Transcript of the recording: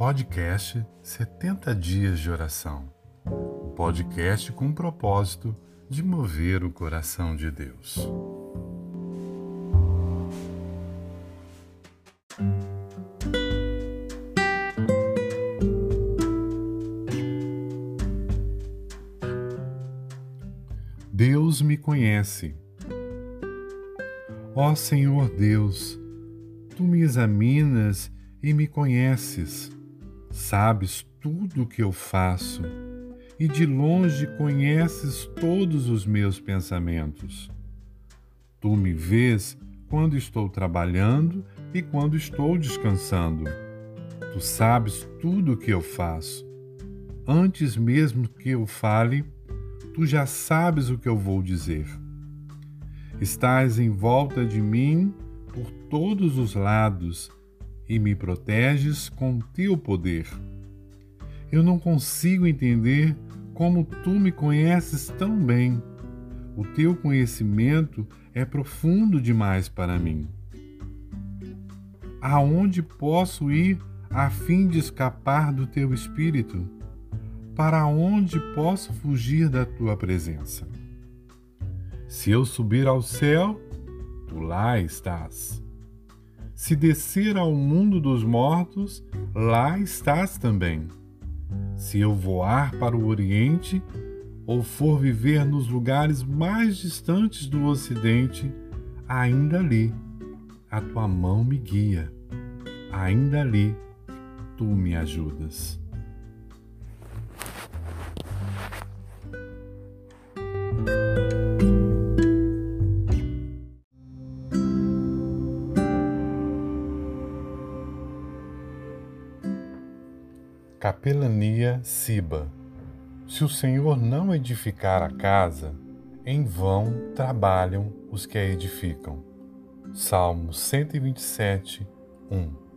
podcast 70 Dias de Oração. O podcast com o propósito de mover o coração de Deus. Deus me conhece. Ó Senhor Deus, tu me examinas e me conheces. Sabes tudo o que eu faço e de longe conheces todos os meus pensamentos. Tu me vês quando estou trabalhando e quando estou descansando. Tu sabes tudo o que eu faço. Antes mesmo que eu fale, tu já sabes o que eu vou dizer. Estás em volta de mim por todos os lados e me proteges com teu poder. Eu não consigo entender como tu me conheces tão bem. O teu conhecimento é profundo demais para mim. Aonde posso ir a fim de escapar do teu espírito? Para onde posso fugir da tua presença? Se eu subir ao céu, tu lá estás. Se descer ao mundo dos mortos, lá estás também. Se eu voar para o Oriente, ou for viver nos lugares mais distantes do Ocidente, ainda ali a tua mão me guia, ainda ali tu me ajudas. Capelania Siba. Se o Senhor não edificar a casa, em vão trabalham os que a edificam. Salmo 127, 1